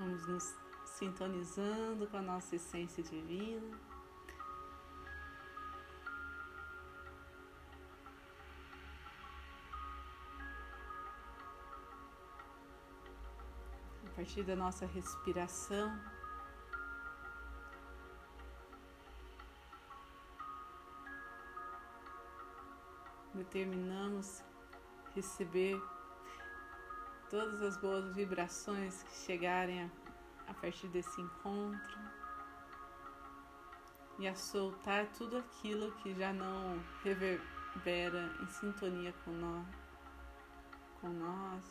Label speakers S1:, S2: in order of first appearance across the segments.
S1: Vamos nos sintonizando com a nossa essência divina. A partir da nossa respiração, determinamos receber todas as boas vibrações que chegarem a, a partir desse encontro e a soltar tudo aquilo que já não reverbera em sintonia com nós, com nós,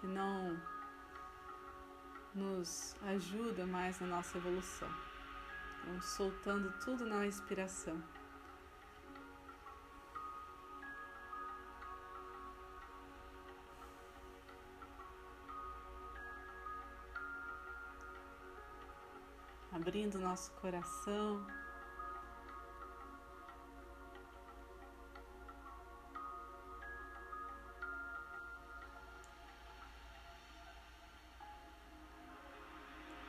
S1: que não nos ajuda mais na nossa evolução. Vamos soltando tudo na respiração. Abrindo nosso coração.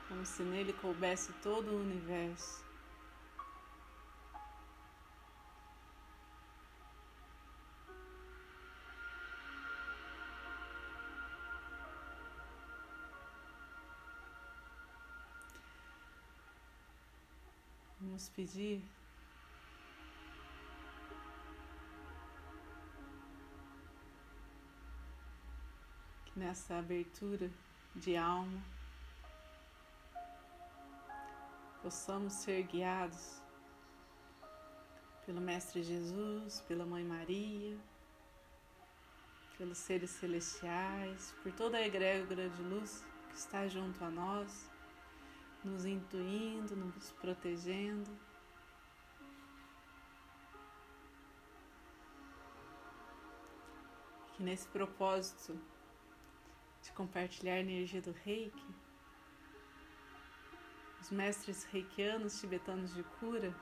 S1: Como se nele coubesse todo o universo. Vamos pedir? Que nessa abertura de alma possamos ser guiados pelo Mestre Jesus, pela Mãe Maria, pelos seres celestiais, por toda a egrégora de luz que está junto a nós nos intuindo, nos protegendo. Que nesse propósito de compartilhar a energia do reiki, os mestres reikianos tibetanos de cura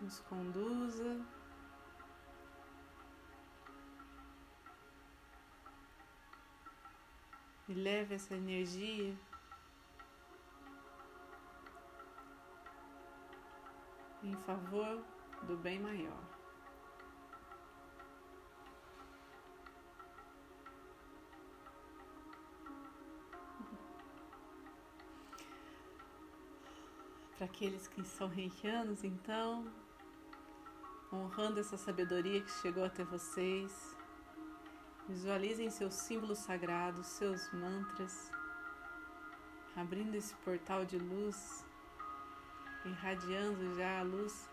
S1: nos conduza e leve essa energia em favor do bem maior. Para aqueles que são reikianos, então, honrando essa sabedoria que chegou até vocês, Visualizem seus símbolos sagrados, seus mantras, abrindo esse portal de luz, irradiando já a luz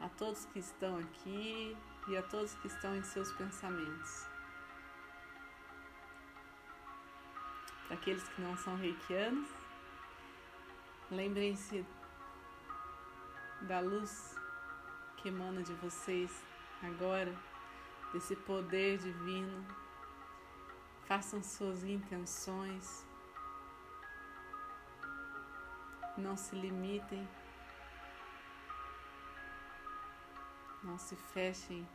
S1: a todos que estão aqui e a todos que estão em seus pensamentos. Para aqueles que não são reikianos, lembrem-se da luz que emana de vocês agora desse poder divino. Façam suas intenções. Não se limitem. Não se fechem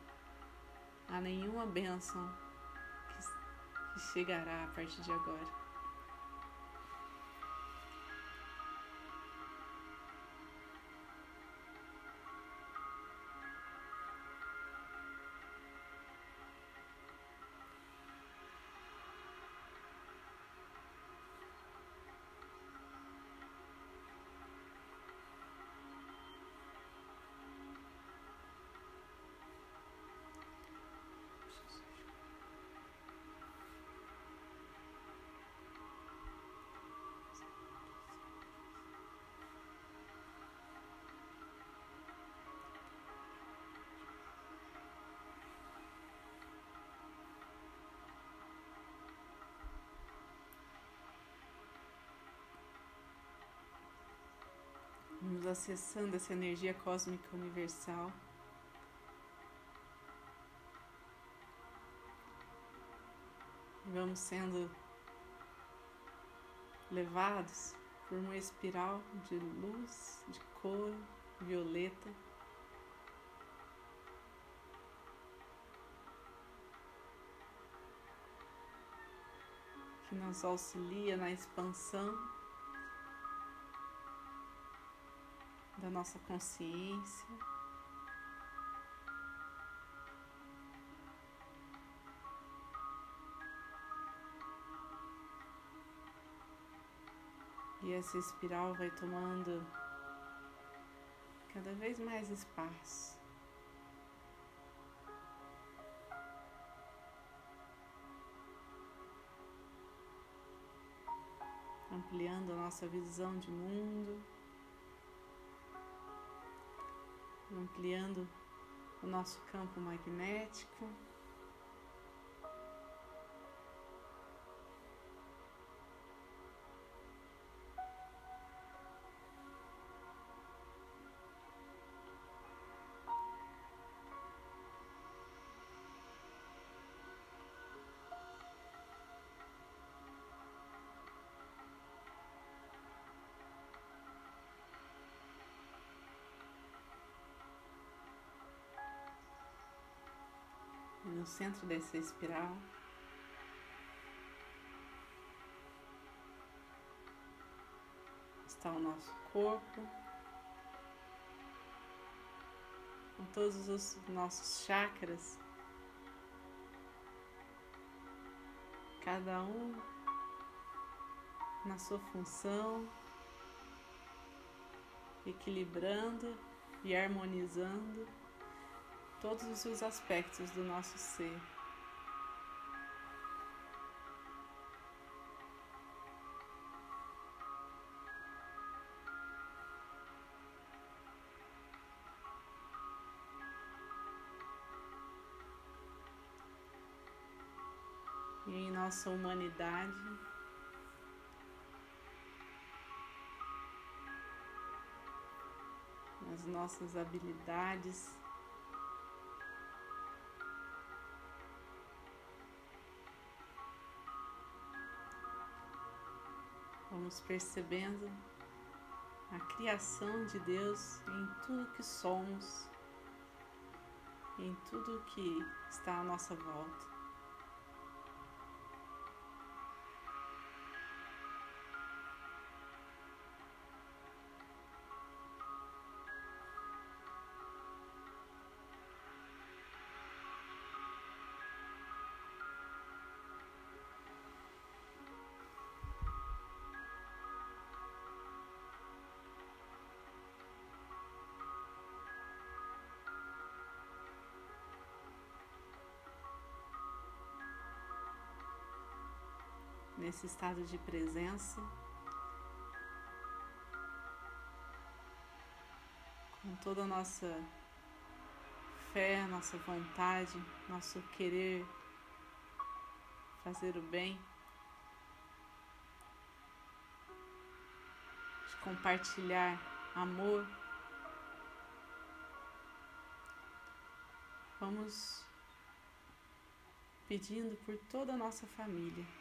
S1: a nenhuma bênção que, que chegará a partir de agora. nos acessando essa energia cósmica universal. Vamos sendo levados por uma espiral de luz, de cor violeta. Que nos auxilia na expansão da nossa consciência. E essa espiral vai tomando cada vez mais espaço. Ampliando a nossa visão de mundo, ampliando o nosso campo magnético. No centro dessa espiral. Está o nosso corpo, com todos os nossos chakras, cada um na sua função, equilibrando e harmonizando todos os seus aspectos do nosso ser. E em nossa humanidade, nas nossas habilidades, Vamos percebendo a criação de Deus em tudo que somos, em tudo que está à nossa volta. Nesse estado de presença, com toda a nossa fé, nossa vontade, nosso querer fazer o bem, de compartilhar amor. Vamos pedindo por toda a nossa família.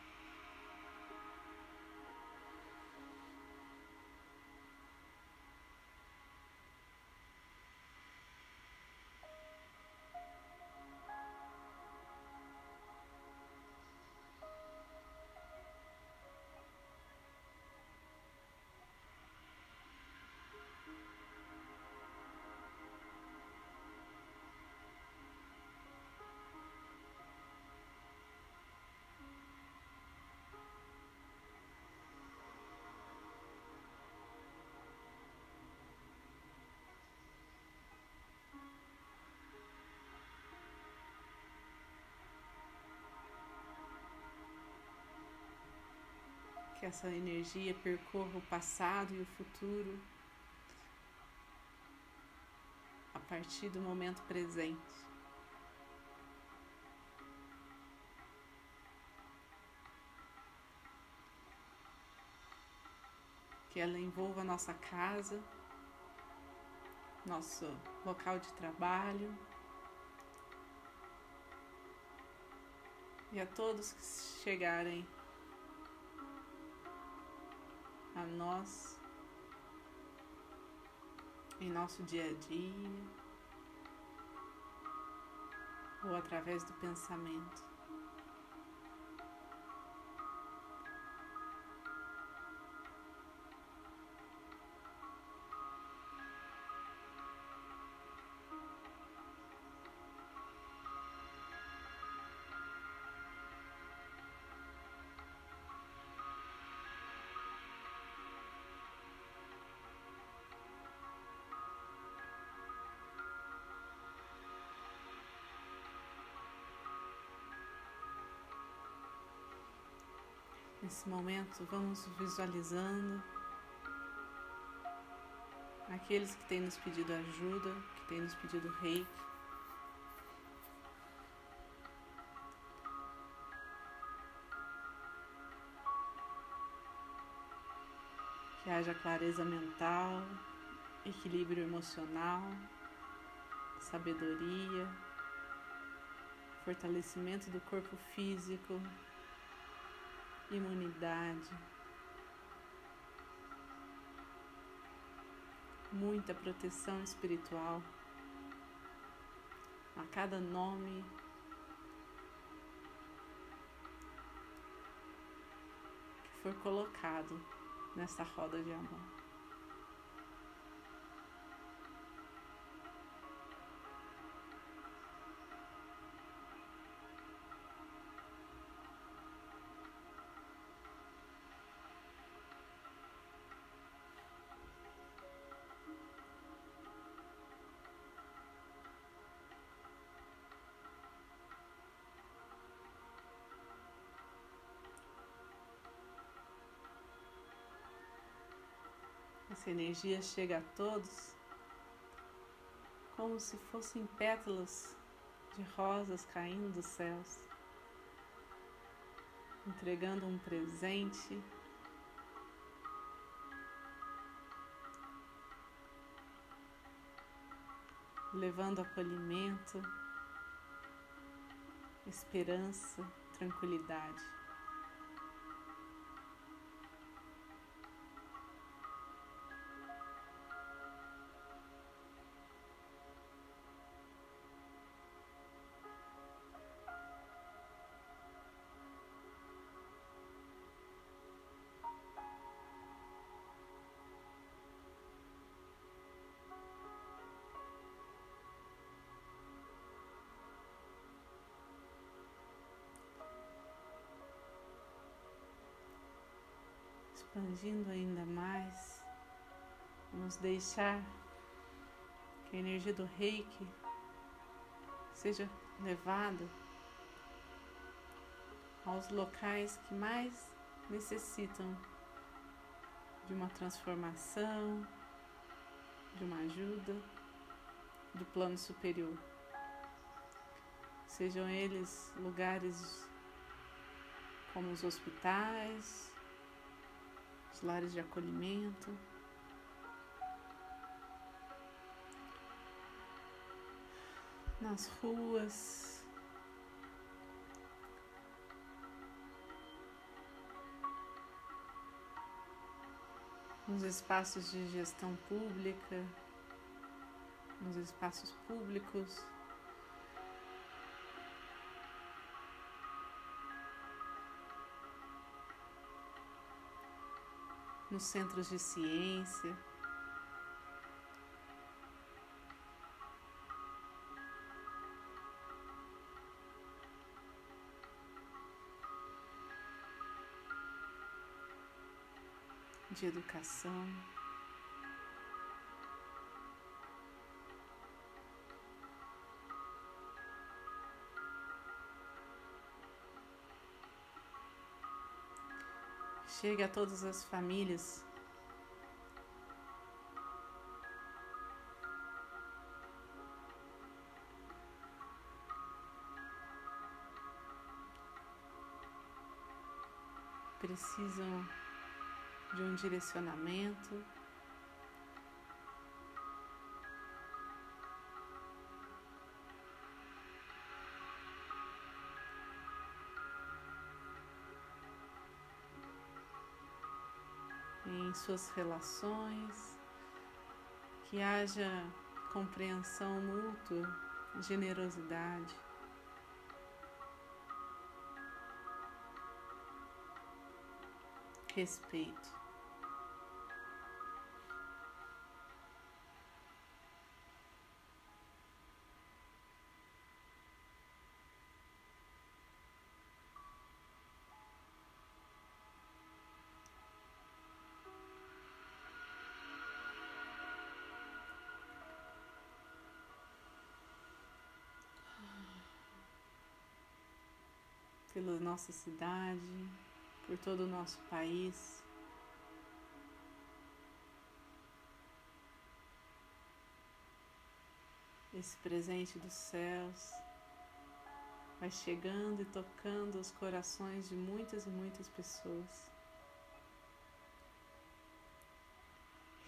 S1: Essa energia percorra o passado e o futuro a partir do momento presente. Que ela envolva nossa casa, nosso local de trabalho e a todos que chegarem a nós em nosso dia a dia ou através do pensamento. Nesse momento, vamos visualizando aqueles que têm nos pedido ajuda, que têm nos pedido reiki. Que haja clareza mental, equilíbrio emocional, sabedoria, fortalecimento do corpo físico, imunidade, muita proteção espiritual a cada nome que for colocado nessa roda de amor. Essa energia chega a todos como se fossem pétalas de rosas caindo dos céus, entregando um presente. Levando acolhimento, esperança, tranquilidade. Expandindo ainda mais, vamos deixar que a energia do reiki seja levada aos locais que mais necessitam de uma transformação, de uma ajuda do plano superior. Sejam eles lugares como os hospitais, os lares de acolhimento. Nas ruas, nos espaços de gestão pública, nos espaços públicos. Nos centros de ciência. De educação. Chegue a todas as famílias. Precisam de um direcionamento. Em suas relações, que haja compreensão mútua, generosidade. Respeito. Pela nossa cidade, por todo o nosso país. Esse presente dos céus vai chegando e tocando os corações de muitas e muitas pessoas,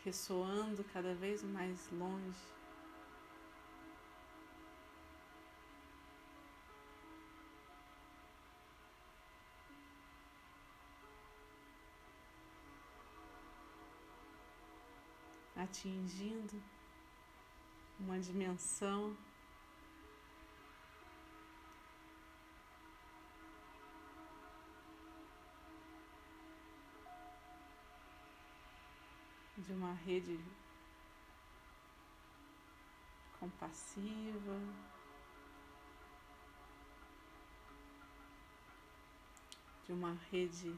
S1: ressoando cada vez mais longe. Atingindo uma dimensão. De uma rede compassiva, de uma rede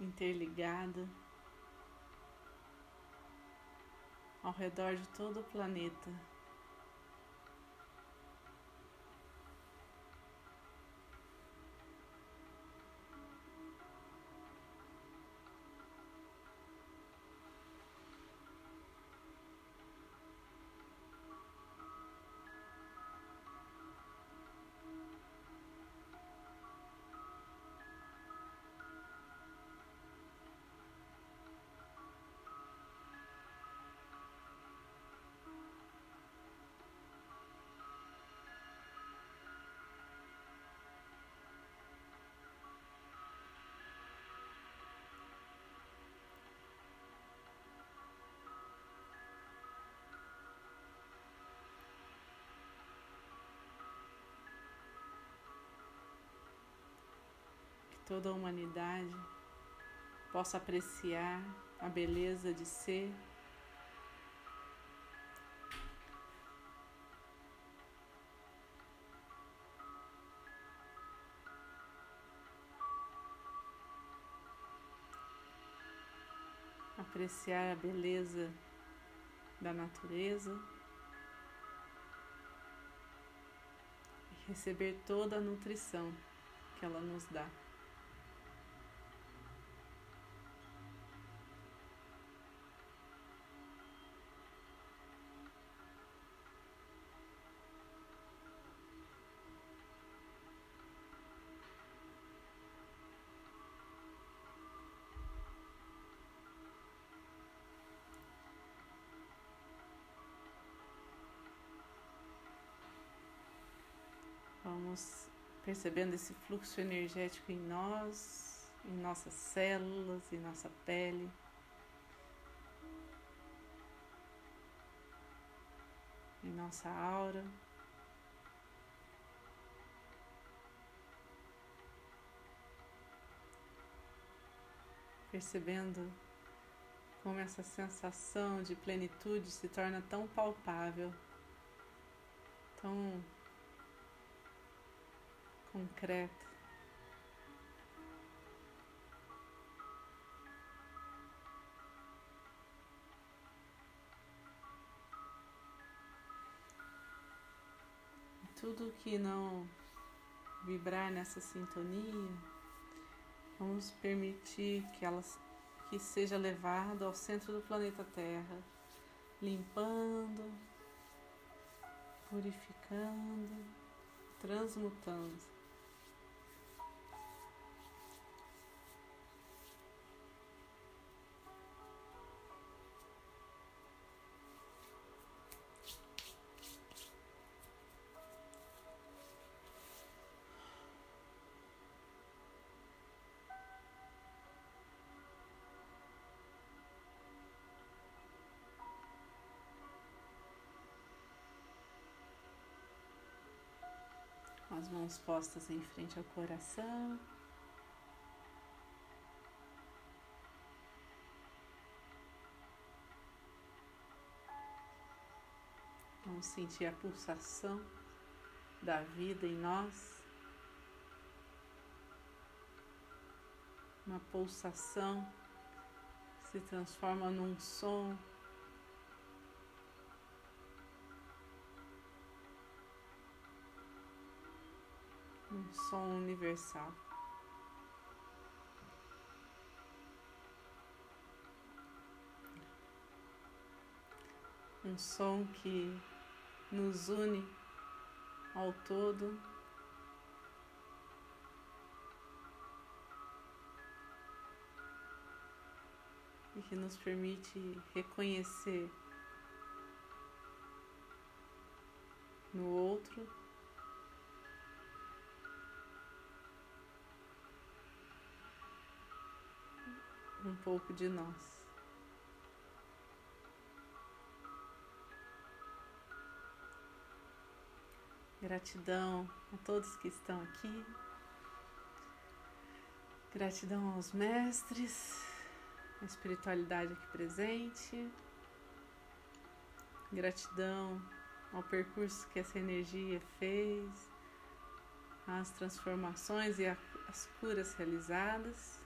S1: interligada ao redor de todo o planeta. Toda a humanidade possa apreciar a beleza de ser. Apreciar a beleza da natureza e receber toda a nutrição que ela nos dá. Vamos percebendo esse fluxo energético em nós, em nossas células, em nossa pele. Em nossa aura. Percebendo como essa sensação de plenitude se torna tão palpável, tão concreto. Tudo que não vibrar nessa sintonia, vamos permitir que elas que seja levado ao centro do planeta Terra, limpando, purificando, transmutando. As mãos postas em frente ao coração. Vamos sentir a pulsação da vida em nós. Uma pulsação se transforma num som um som universal. Um som que nos une ao todo. E que nos permite reconhecer no outro um pouco de nós. Gratidão a todos que estão aqui. Gratidão aos mestres, a espiritualidade aqui presente. Gratidão ao percurso que essa energia fez, às transformações e às curas realizadas.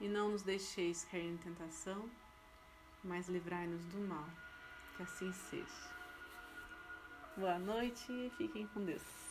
S1: E não nos deixeis cair em tentação, mas livrai-nos do mal. Que assim seja. Boa noite e fiquem com Deus.